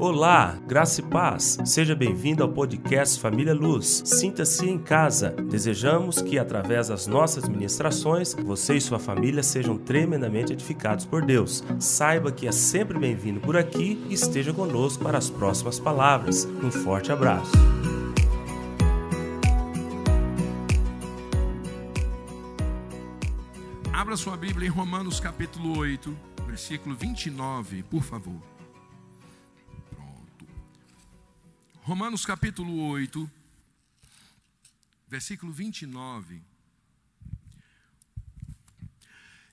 Olá, graça e paz. Seja bem-vindo ao podcast Família Luz. Sinta-se em casa. Desejamos que, através das nossas ministrações, você e sua família sejam tremendamente edificados por Deus. Saiba que é sempre bem-vindo por aqui e esteja conosco para as próximas palavras. Um forte abraço. Abra sua Bíblia em Romanos capítulo 8, versículo 29, por favor. Romanos capítulo 8, versículo 29.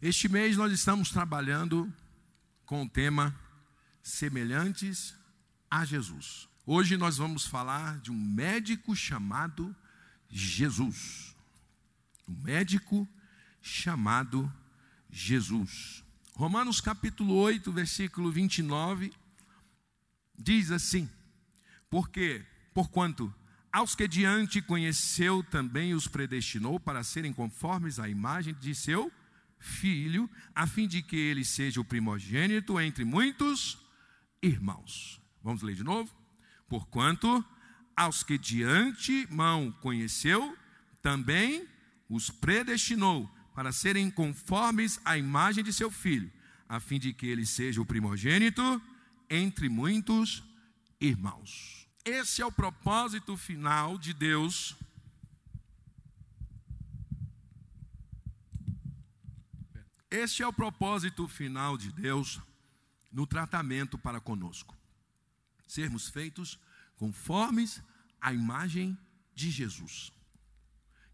Este mês nós estamos trabalhando com o tema Semelhantes a Jesus. Hoje nós vamos falar de um médico chamado Jesus. Um médico chamado Jesus. Romanos capítulo 8, versículo 29 diz assim: porque, porquanto, aos que diante conheceu também os predestinou para serem conformes à imagem de seu filho, a fim de que ele seja o primogênito entre muitos irmãos. Vamos ler de novo? Porquanto, aos que diante mão conheceu, também os predestinou para serem conformes à imagem de seu filho, a fim de que ele seja o primogênito entre muitos irmãos. Esse é o propósito final de Deus. Este é o propósito final de Deus no tratamento para conosco. Sermos feitos conformes à imagem de Jesus.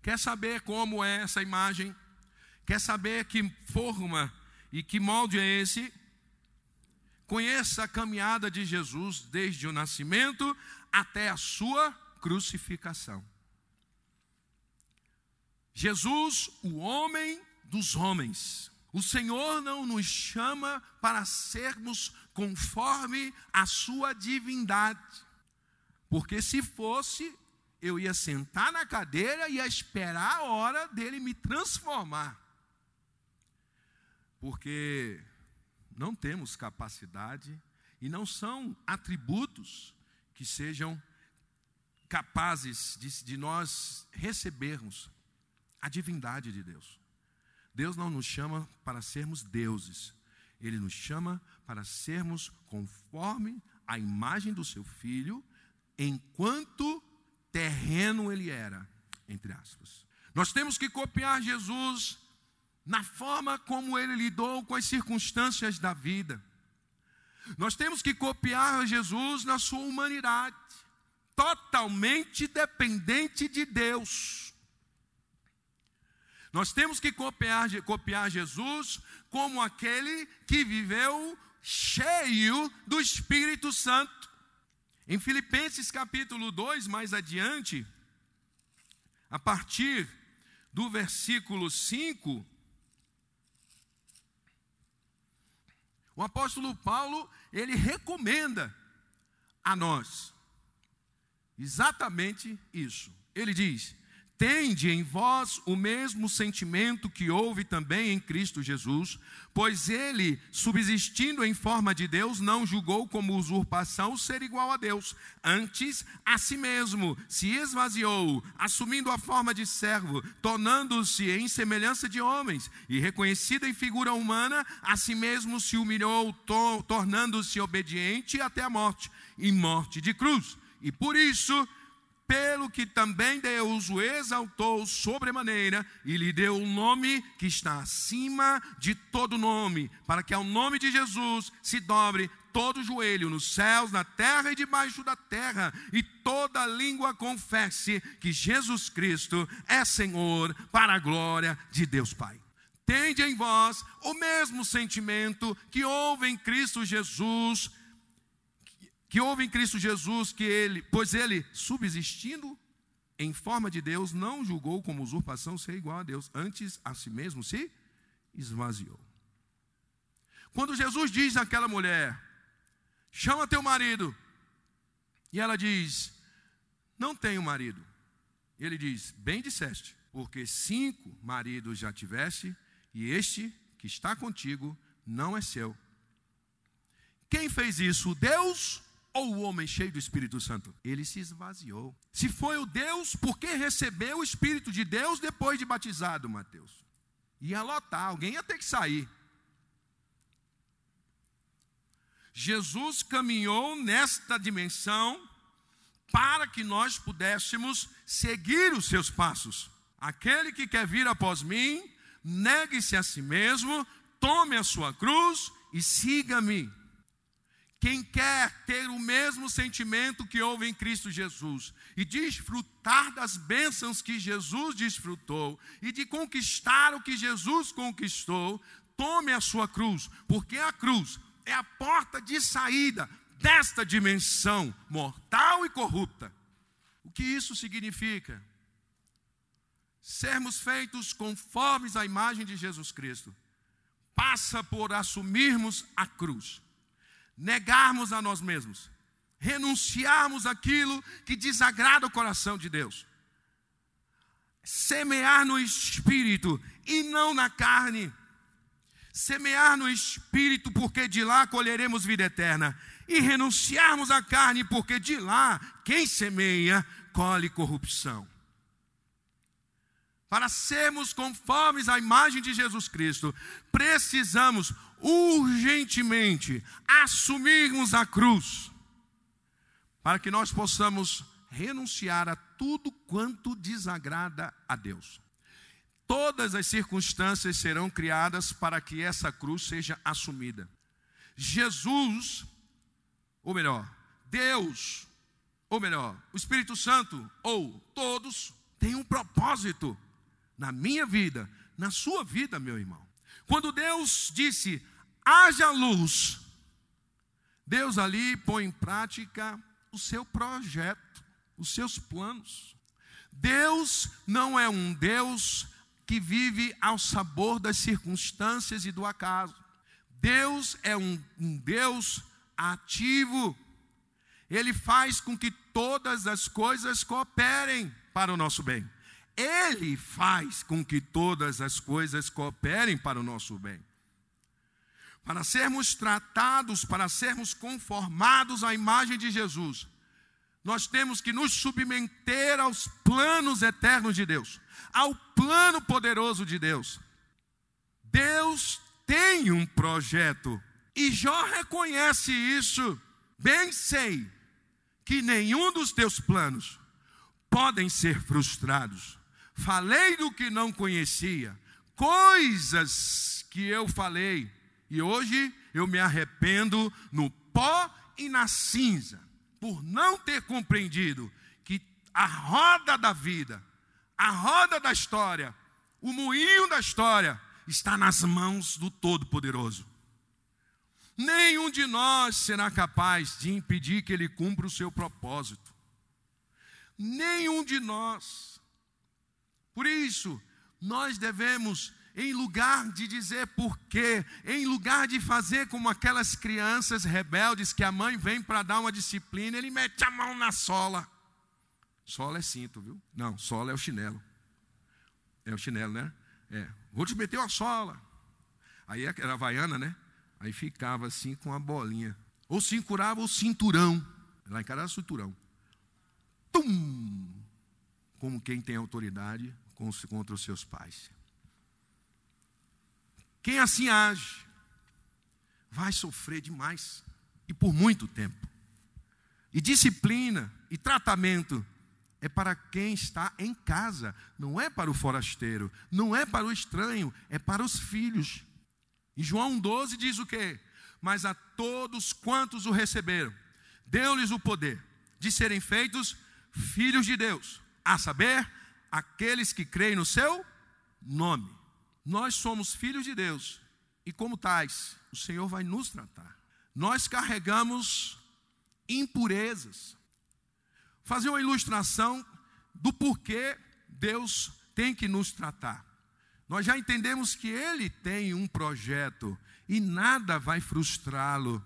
Quer saber como é essa imagem? Quer saber que forma e que molde é esse? Conheça a caminhada de Jesus desde o nascimento até a sua crucificação. Jesus, o homem dos homens. O Senhor não nos chama para sermos conforme a sua divindade. Porque se fosse, eu ia sentar na cadeira e ia esperar a hora dele me transformar. Porque não temos capacidade e não são atributos que sejam capazes de, de, nós recebermos a divindade de Deus. Deus não nos chama para sermos deuses, Ele nos chama para sermos conforme a imagem do Seu Filho, enquanto terreno Ele era, entre aspas. Nós temos que copiar Jesus na forma como ele lidou com as circunstâncias da vida. Nós temos que copiar Jesus na sua humanidade, totalmente dependente de Deus. Nós temos que copiar, copiar Jesus como aquele que viveu cheio do Espírito Santo. Em Filipenses capítulo 2, mais adiante, a partir do versículo 5, O apóstolo Paulo, ele recomenda a nós exatamente isso. Ele diz: Tende em vós o mesmo sentimento que houve também em Cristo Jesus, pois ele, subsistindo em forma de Deus, não julgou como usurpação ser igual a Deus. Antes, a si mesmo se esvaziou, assumindo a forma de servo, tornando-se em semelhança de homens, e reconhecido em figura humana, a si mesmo se humilhou, tornando-se obediente até a morte e morte de cruz. E por isso, pelo que também Deus o exaltou sobremaneira e lhe deu um nome que está acima de todo nome, para que ao nome de Jesus se dobre todo o joelho nos céus, na terra e debaixo da terra, e toda língua confesse que Jesus Cristo é Senhor, para a glória de Deus Pai. Tende em vós o mesmo sentimento que houve em Cristo Jesus, que houve em Cristo Jesus, que ele, pois ele, subsistindo em forma de Deus, não julgou como usurpação ser igual a Deus, antes a si mesmo se esvaziou. Quando Jesus diz àquela mulher: chama teu marido, e ela diz: não tenho marido. Ele diz: bem disseste, porque cinco maridos já tiveste, e este que está contigo não é seu. Quem fez isso? Deus ou o homem cheio do Espírito Santo? Ele se esvaziou. Se foi o Deus, por que recebeu o Espírito de Deus depois de batizado, Mateus? Ia lotar, alguém ia ter que sair. Jesus caminhou nesta dimensão para que nós pudéssemos seguir os seus passos. Aquele que quer vir após mim, negue-se a si mesmo, tome a sua cruz e siga-me. Quem quer ter o mesmo sentimento que houve em Cristo Jesus e desfrutar das bênçãos que Jesus desfrutou e de conquistar o que Jesus conquistou, tome a sua cruz, porque a cruz é a porta de saída desta dimensão mortal e corrupta. O que isso significa? Sermos feitos conformes à imagem de Jesus Cristo passa por assumirmos a cruz, negarmos a nós mesmos, renunciarmos aquilo que desagrada o coração de Deus, semear no espírito e não na carne. Semear no espírito, porque de lá colheremos vida eterna, e renunciarmos à carne, porque de lá quem semeia colhe corrupção. Para sermos conformes à imagem de Jesus Cristo, precisamos urgentemente assumirmos a cruz, para que nós possamos renunciar a tudo quanto desagrada a Deus. Todas as circunstâncias serão criadas para que essa cruz seja assumida. Jesus, ou melhor, Deus, ou melhor, o Espírito Santo, ou todos, têm um propósito na minha vida, na sua vida, meu irmão. Quando Deus disse, haja luz, Deus ali põe em prática o seu projeto, os seus planos. Deus não é um Deus que vive ao sabor das circunstâncias e do acaso. Deus é um, um Deus ativo. Ele faz com que todas as coisas cooperem para o nosso bem. Ele faz com que todas as coisas cooperem para o nosso bem. Para sermos tratados, para sermos conformados à imagem de Jesus, nós temos que nos submeter aos planos eternos de Deus ao plano poderoso de Deus. Deus tem um projeto e Jó reconhece isso. Bem sei que nenhum dos teus planos podem ser frustrados. Falei do que não conhecia, coisas que eu falei, e hoje eu me arrependo no pó e na cinza, por não ter compreendido que a roda da vida a roda da história, o moinho da história, está nas mãos do Todo-Poderoso. Nenhum de nós será capaz de impedir que ele cumpra o seu propósito. Nenhum de nós. Por isso, nós devemos, em lugar de dizer porquê, em lugar de fazer como aquelas crianças rebeldes que a mãe vem para dar uma disciplina, ele mete a mão na sola. Sola é cinto, viu? Não, sola é o chinelo. É o chinelo, né? É. Vou te meter uma sola. Aí era a vaiana, né? Aí ficava assim com a bolinha. Ou se curava o cinturão. Lá em casa era cinturão. Tum! Como quem tem autoridade contra os seus pais. Quem assim age, vai sofrer demais. E por muito tempo. E disciplina e tratamento é para quem está em casa, não é para o forasteiro, não é para o estranho, é para os filhos. Em João 12 diz o quê? Mas a todos quantos o receberam, deu-lhes o poder de serem feitos filhos de Deus, a saber, aqueles que creem no seu nome. Nós somos filhos de Deus e, como tais, o Senhor vai nos tratar. Nós carregamos impurezas, fazer uma ilustração do porquê Deus tem que nos tratar. Nós já entendemos que Ele tem um projeto e nada vai frustrá-lo.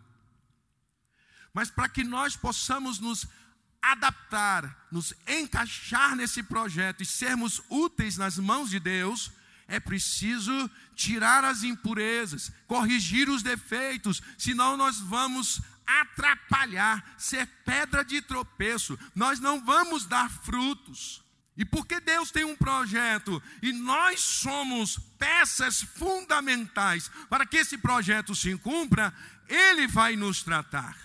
Mas para que nós possamos nos adaptar, nos encaixar nesse projeto e sermos úteis nas mãos de Deus, É preciso tirar as impurezas, corrigir os defeitos, senão nós vamos atrapalhar, ser pedra de tropeço, nós não vamos dar frutos. E porque Deus tem um projeto e nós somos peças fundamentais para que esse projeto se cumpra, Ele vai nos tratar.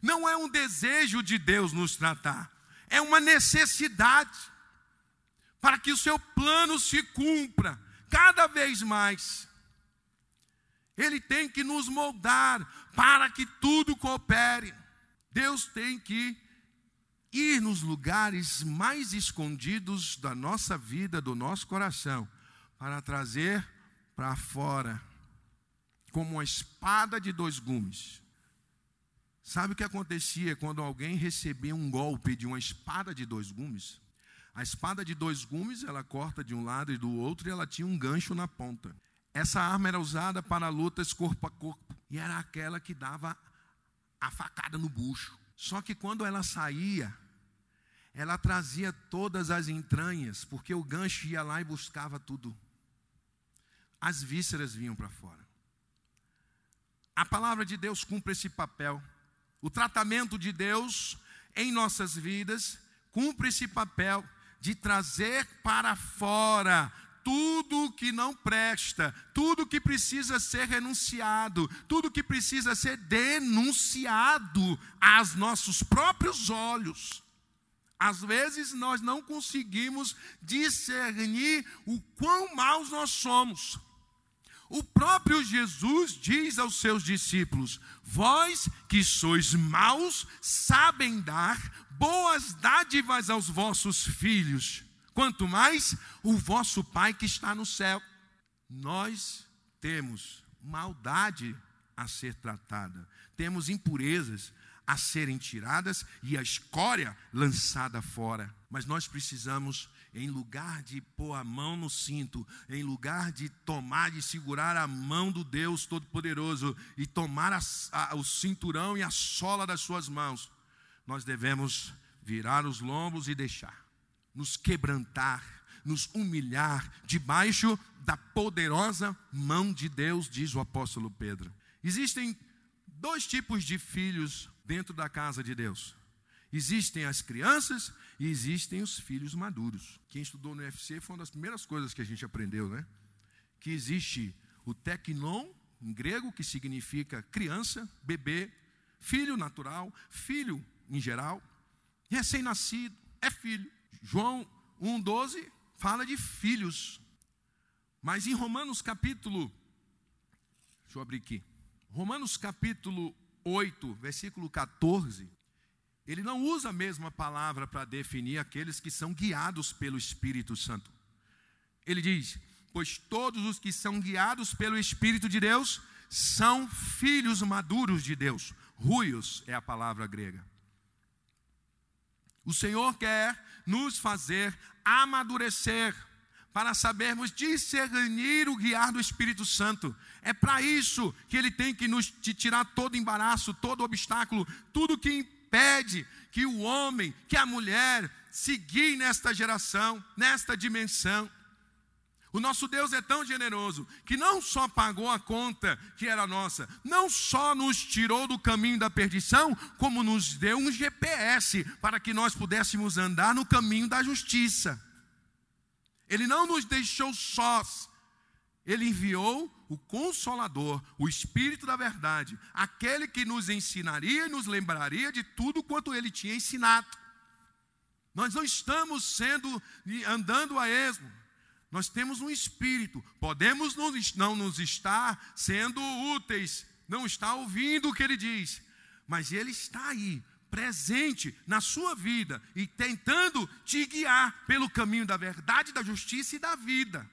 Não é um desejo de Deus nos tratar, é uma necessidade para que o seu plano se cumpra cada vez mais. Ele tem que nos moldar para que tudo coopere. Deus tem que ir nos lugares mais escondidos da nossa vida, do nosso coração, para trazer para fora, como uma espada de dois gumes. Sabe o que acontecia quando alguém recebia um golpe de uma espada de dois gumes? A espada de dois gumes, ela corta de um lado e do outro e ela tinha um gancho na ponta. Essa arma era usada para lutas corpo a corpo e era aquela que dava a facada no bucho. Só que quando ela saía, ela trazia todas as entranhas, porque o gancho ia lá e buscava tudo. As vísceras vinham para fora. A palavra de Deus cumpre esse papel. O tratamento de Deus em nossas vidas cumpre esse papel de trazer para fora tudo que não presta, tudo que precisa ser renunciado, tudo que precisa ser denunciado aos nossos próprios olhos. Às vezes nós não conseguimos discernir o quão maus nós somos. O próprio Jesus diz aos seus discípulos: Vós que sois maus, sabem dar boas dádivas aos vossos filhos quanto mais o vosso Pai que está no céu. Nós temos maldade a ser tratada, temos impurezas a serem tiradas e a escória lançada fora. Mas nós precisamos, em lugar de pôr a mão no cinto, em lugar de tomar, de segurar a mão do Deus Todo-Poderoso e tomar a, a, o cinturão e a sola das suas mãos, nós devemos virar os lombos e deixar nos quebrantar, nos humilhar debaixo da poderosa mão de Deus, diz o apóstolo Pedro. Existem dois tipos de filhos dentro da casa de Deus. Existem as crianças e existem os filhos maduros. Quem estudou no UFC foi uma das primeiras coisas que a gente aprendeu, né? Que existe o teknon, em grego, que significa criança, bebê, filho natural, filho em geral, recém-nascido, é filho. João 1,12 fala de filhos. Mas em Romanos capítulo, deixa eu abrir aqui. Romanos capítulo 8, versículo 14, ele não usa a mesma palavra para definir aqueles que são guiados pelo Espírito Santo. Ele diz: Pois todos os que são guiados pelo Espírito de Deus são filhos maduros de Deus. Ruios é a palavra grega. O Senhor quer nos fazer amadurecer para sabermos discernir o guiar do Espírito Santo. É para isso que ele tem que nos tirar todo embaraço, todo obstáculo, tudo que impede que o homem, que a mulher seguir nesta geração, nesta dimensão. O nosso Deus é tão generoso que não só pagou a conta que era nossa, não só nos tirou do caminho da perdição, como nos deu um GPS para que nós pudéssemos andar no caminho da justiça. Ele não nos deixou sós, ele enviou o Consolador, o Espírito da Verdade, aquele que nos ensinaria e nos lembraria de tudo quanto ele tinha ensinado. Nós não estamos sendo andando a esmo. Nós temos um espírito, podemos não nos estar sendo úteis, não estar ouvindo o que ele diz, mas ele está aí, presente na sua vida e tentando te guiar pelo caminho da verdade, da justiça e da vida.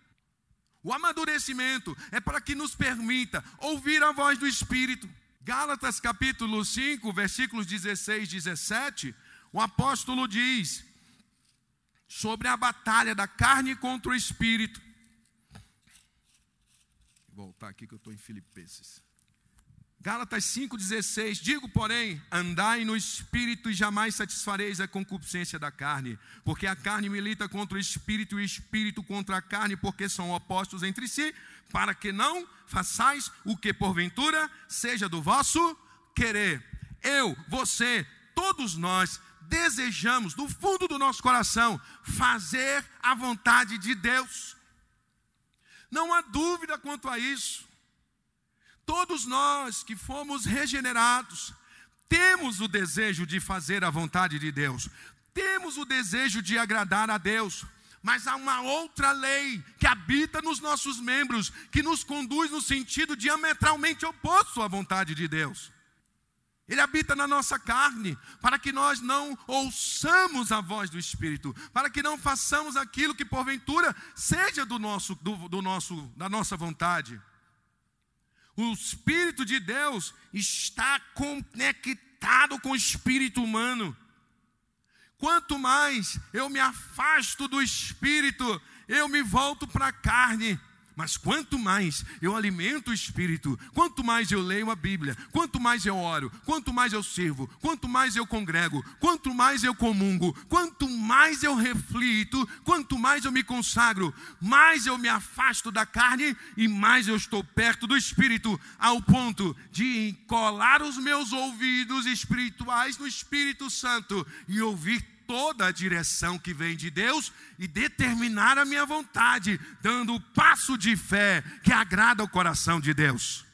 O amadurecimento é para que nos permita ouvir a voz do Espírito. Gálatas capítulo 5, versículos 16 e 17, o apóstolo diz: sobre a batalha da carne contra o espírito. Vou voltar aqui que eu estou em Filipenses. Gálatas 5,16: Digo, porém, andai no espírito e jamais satisfareis a concupiscência da carne, porque a carne milita contra o espírito e o espírito contra a carne, porque são opostos entre si, para que não façais o que porventura seja do vosso querer. Eu, você, todos nós desejamos, do fundo do nosso coração, fazer a vontade de Deus. Não há dúvida quanto a isso. Todos nós que fomos regenerados, temos o desejo de fazer a vontade de Deus, temos o desejo de agradar a Deus, mas há uma outra lei que habita nos nossos membros, que nos conduz no sentido diametralmente oposto à vontade de Deus. Ele habita na nossa carne, para que nós não ouçamos a voz do Espírito, para que não façamos aquilo que porventura seja do nosso, do, do nosso, da nossa vontade. O Espírito de Deus está conectado com o espírito humano. Quanto mais eu me afasto do espírito, eu me volto para a carne. Mas quanto mais eu alimento o espírito, quanto mais eu leio a Bíblia, quanto mais eu oro, quanto mais eu sirvo, quanto mais eu congrego, quanto mais eu comungo, quanto mais eu reflito, quanto mais eu me consagro, mais eu me afasto da carne e mais eu estou perto do espírito, ao ponto de colar os meus ouvidos espirituais no Espírito Santo e ouvir toda a direção que vem de Deus e determinar a minha vontade, dando o passo de fé que agrada o coração de Deus.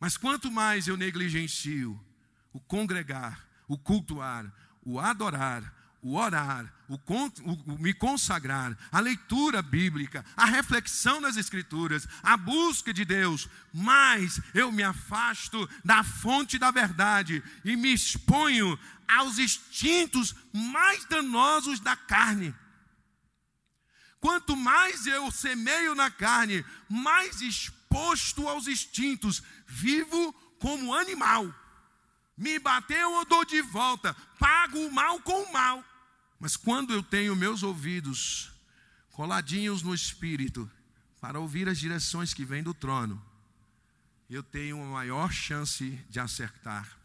Mas quanto mais eu negligencio o congregar, o cultuar, o adorar, o orar, o, o, o, me consagrar, a leitura bíblica, a reflexão nas Escrituras, a busca de Deus, mais eu me afasto da fonte da verdade e me exponho aos instintos mais danosos da carne. Quanto mais eu semeio na carne, mais exposto aos instintos, vivo como animal. Me bateu, eu dou de volta, pago o mal com o mal. Mas quando eu tenho meus ouvidos coladinhos no espírito, para ouvir as direções que vêm do trono, eu tenho uma maior chance de acertar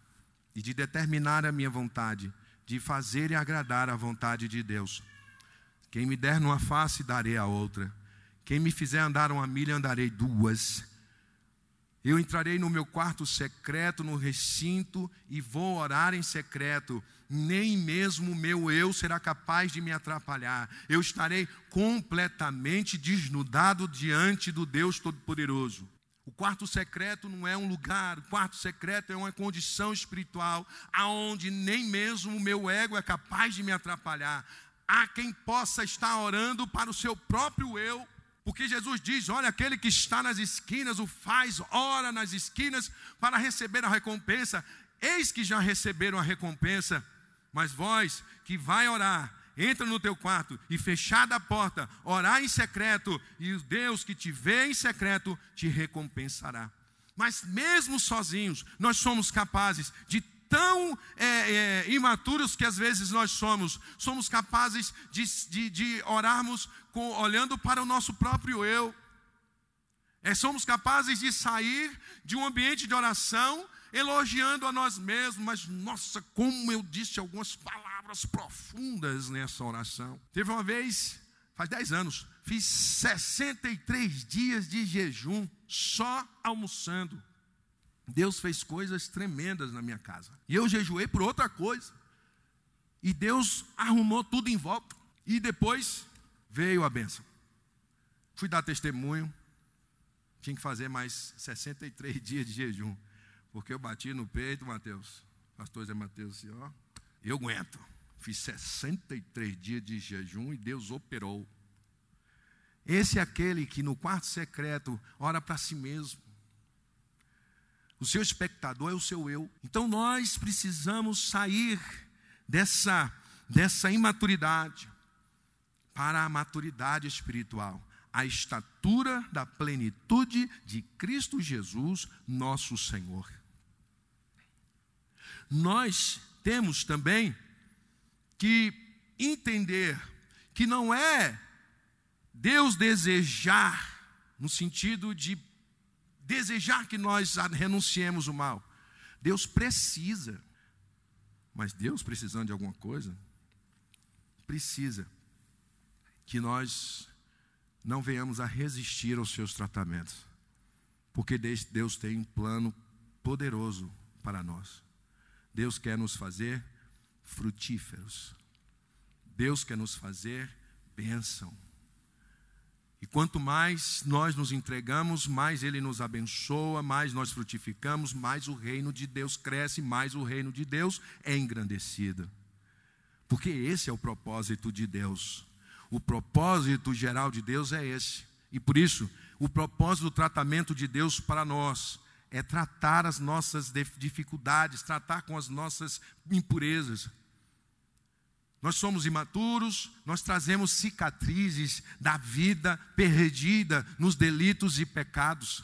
e de determinar a minha vontade, de fazer e agradar a vontade de Deus. Quem me der numa face, darei a outra. Quem me fizer andar uma milha, andarei duas. Eu entrarei no meu quarto secreto, no recinto, e vou orar em secreto. Nem mesmo o meu eu será capaz de me atrapalhar. Eu estarei completamente desnudado diante do Deus Todo-Poderoso. O quarto secreto não é um lugar, o quarto secreto é uma condição espiritual, aonde nem mesmo o meu ego é capaz de me atrapalhar. Há quem possa estar orando para o seu próprio eu, porque Jesus diz: olha, aquele que está nas esquinas, o faz, ora nas esquinas para receber a recompensa. Eis que já receberam a recompensa, mas vós que vai orar, entra no teu quarto e fechada a porta, orar em secreto, e o Deus que te vê em secreto te recompensará. Mas mesmo sozinhos, nós somos capazes de tão é, é, imaturos que às vezes nós somos, somos capazes de, de, de orarmos com, olhando para o nosso próprio eu. É, somos capazes de sair de um ambiente de oração elogiando a nós mesmos, mas nossa, como eu disse algumas palavras profundas nessa oração. Teve uma vez, faz 10 anos, fiz 63 dias de jejum só almoçando. Deus fez coisas tremendas na minha casa. E eu jejuei por outra coisa. E Deus arrumou tudo em volta. E depois veio a benção. Fui dar testemunho. Tinha que fazer mais 63 dias de jejum. Porque eu bati no peito, Mateus. Pastor Zé Mateus, assim, ó. Eu aguento. Fiz 63 dias de jejum e Deus operou. Esse é aquele que no quarto secreto ora para si mesmo. O seu espectador é o seu eu. Então nós precisamos sair dessa, dessa imaturidade para a maturidade espiritual a estatura da plenitude de Cristo Jesus, nosso Senhor. Nós temos também que entender que não é Deus desejar, no sentido de desejar que nós renunciemos o mal. Deus precisa. Mas Deus precisando de alguma coisa, precisa que nós não venhamos a resistir aos seus tratamentos. Porque Deus tem um plano poderoso para nós. Deus quer nos fazer frutíferos. Deus quer nos fazer bênção. E quanto mais nós nos entregamos, mais Ele nos abençoa, mais nós frutificamos, mais o reino de Deus cresce, mais o reino de Deus é engrandecido. Porque esse é o propósito de Deus. O propósito geral de Deus é esse. E por isso, o propósito do tratamento de Deus para nós é tratar as nossas dificuldades, tratar com as nossas impurezas, nós somos imaturos, nós trazemos cicatrizes da vida perdida nos delitos e pecados.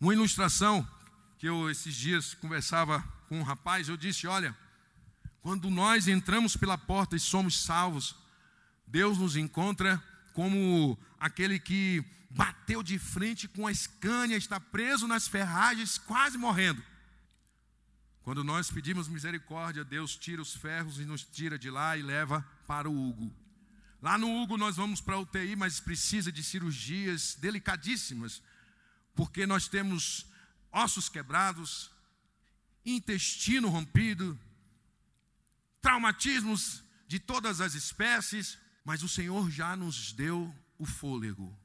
Uma ilustração que eu esses dias conversava com um rapaz, eu disse: Olha, quando nós entramos pela porta e somos salvos, Deus nos encontra como aquele que bateu de frente com a escânia, está preso nas ferragens, quase morrendo. Quando nós pedimos misericórdia, Deus tira os ferros e nos tira de lá e leva para o Hugo. Lá no Hugo nós vamos para a UTI, mas precisa de cirurgias delicadíssimas, porque nós temos ossos quebrados, intestino rompido, traumatismos de todas as espécies, mas o Senhor já nos deu o fôlego.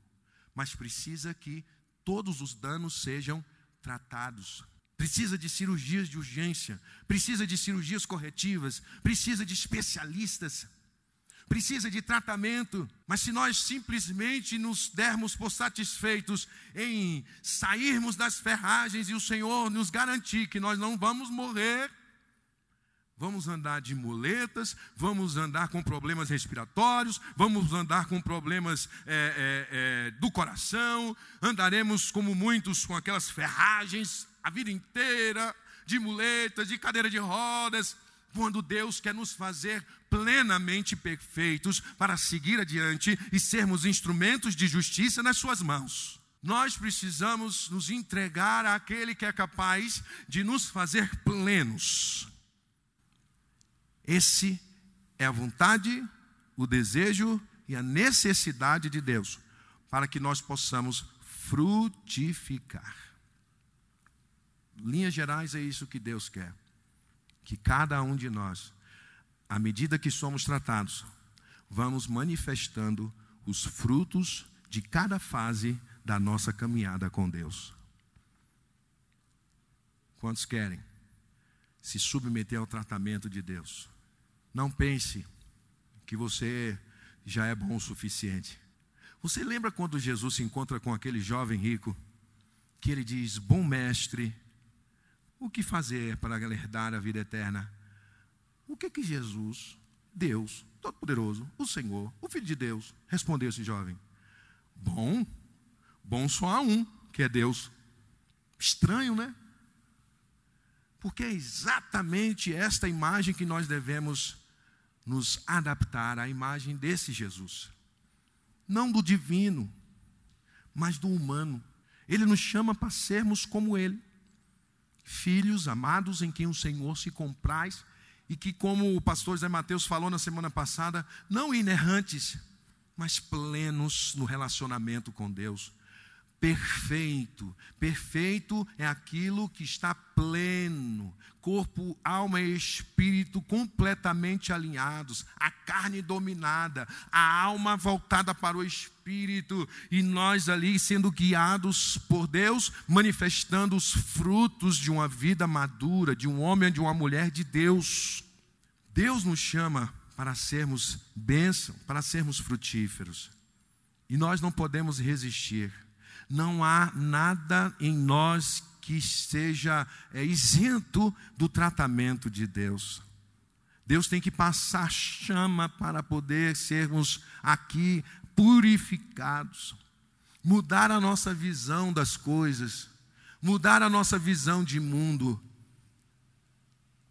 Mas precisa que todos os danos sejam tratados precisa de cirurgias de urgência, precisa de cirurgias corretivas, precisa de especialistas, precisa de tratamento. Mas se nós simplesmente nos dermos por satisfeitos em sairmos das ferragens e o Senhor nos garantir que nós não vamos morrer, Vamos andar de muletas, vamos andar com problemas respiratórios, vamos andar com problemas é, é, é, do coração, andaremos como muitos com aquelas ferragens a vida inteira, de muletas, de cadeira de rodas, quando Deus quer nos fazer plenamente perfeitos para seguir adiante e sermos instrumentos de justiça nas Suas mãos. Nós precisamos nos entregar àquele que é capaz de nos fazer plenos. Esse é a vontade, o desejo e a necessidade de Deus para que nós possamos frutificar linhas gerais, é isso que Deus quer. Que cada um de nós, à medida que somos tratados, vamos manifestando os frutos de cada fase da nossa caminhada com Deus. Quantos querem se submeter ao tratamento de Deus? Não pense que você já é bom o suficiente. Você lembra quando Jesus se encontra com aquele jovem rico, que ele diz: Bom mestre, o que fazer para herdar a vida eterna? O que que Jesus, Deus, Todo-Poderoso, o Senhor, o Filho de Deus, respondeu esse jovem? Bom, bom só há um, que é Deus. Estranho, né? Porque é exatamente esta imagem que nós devemos nos adaptar à imagem desse Jesus. Não do divino, mas do humano. Ele nos chama para sermos como Ele filhos amados em quem o Senhor se compraz e que, como o pastor Zé Mateus falou na semana passada, não inerrantes, mas plenos no relacionamento com Deus perfeito. Perfeito é aquilo que está pleno, corpo, alma e espírito completamente alinhados, a carne dominada, a alma voltada para o espírito e nós ali sendo guiados por Deus, manifestando os frutos de uma vida madura, de um homem, de uma mulher de Deus. Deus nos chama para sermos bênção, para sermos frutíferos. E nós não podemos resistir não há nada em nós que seja é, isento do tratamento de Deus. Deus tem que passar chama para poder sermos aqui purificados, mudar a nossa visão das coisas, mudar a nossa visão de mundo,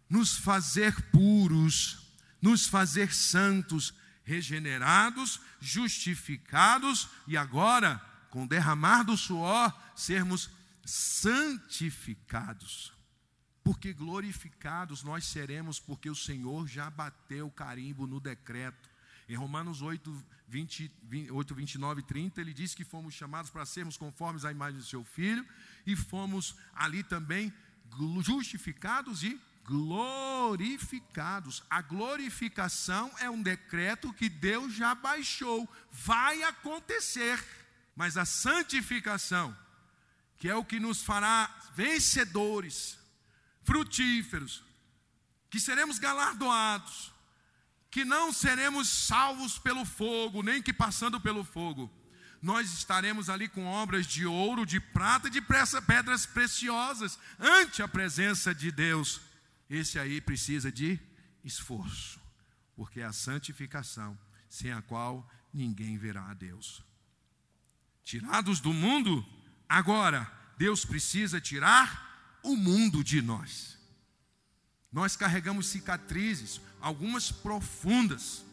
nos fazer puros, nos fazer santos, regenerados, justificados. E agora com o derramar do suor, sermos santificados. Porque glorificados nós seremos, porque o Senhor já bateu o carimbo no decreto. Em Romanos 8, 20, 8, 29 e 30, ele diz que fomos chamados para sermos conformes à imagem do seu filho, e fomos ali também justificados e glorificados. A glorificação é um decreto que Deus já baixou, vai acontecer. Mas a santificação, que é o que nos fará vencedores, frutíferos, que seremos galardoados, que não seremos salvos pelo fogo, nem que passando pelo fogo. Nós estaremos ali com obras de ouro, de prata e de pedras preciosas ante a presença de Deus. Esse aí precisa de esforço, porque é a santificação, sem a qual ninguém verá a Deus. Tirados do mundo, agora Deus precisa tirar o mundo de nós. Nós carregamos cicatrizes, algumas profundas,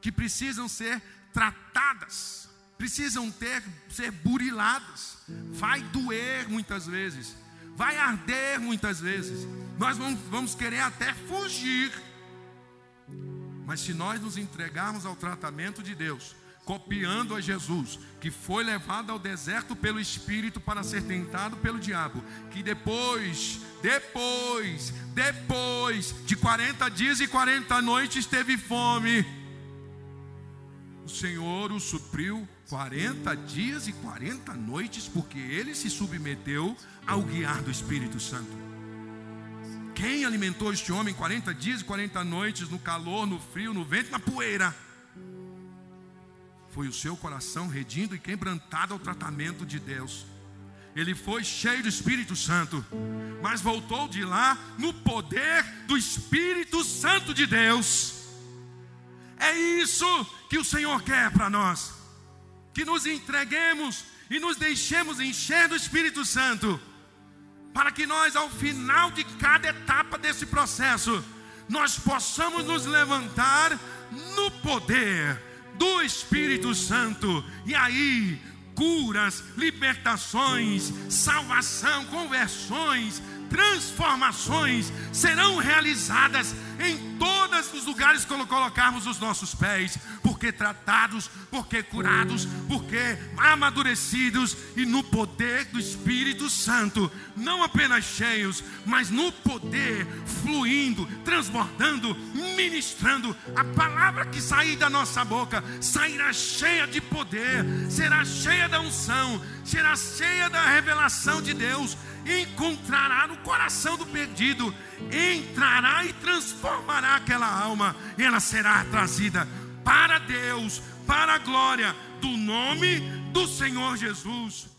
que precisam ser tratadas, precisam ter, ser buriladas. Vai doer muitas vezes, vai arder muitas vezes. Nós vamos, vamos querer até fugir. Mas se nós nos entregarmos ao tratamento de Deus, copiando a Jesus, que foi levado ao deserto pelo Espírito para ser tentado pelo diabo, que depois, depois, depois de 40 dias e 40 noites teve fome. O Senhor o supriu 40 dias e 40 noites, porque ele se submeteu ao guiar do Espírito Santo. Quem alimentou este homem 40 dias e 40 noites no calor, no frio, no vento, na poeira? Foi o seu coração redindo e quebrantado ao tratamento de Deus. Ele foi cheio do Espírito Santo, mas voltou de lá no poder do Espírito Santo de Deus. É isso que o Senhor quer para nós, que nos entreguemos e nos deixemos encher do Espírito Santo, para que nós, ao final de cada etapa desse processo, nós possamos nos levantar no poder do Espírito Santo. E aí, curas, libertações, salvação, conversões, transformações serão realizadas em todos os lugares que colocarmos os nossos pés, porque tratados, porque curados, porque amadurecidos e no poder do Espírito Santo, não apenas cheios, mas no poder, fluindo, transbordando, ministrando. A palavra que sair da nossa boca sairá cheia de poder, será cheia da unção, será cheia da revelação de Deus encontrará no coração do perdido, entrará e transformará aquela alma, e ela será trazida para Deus, para a glória do nome do Senhor Jesus.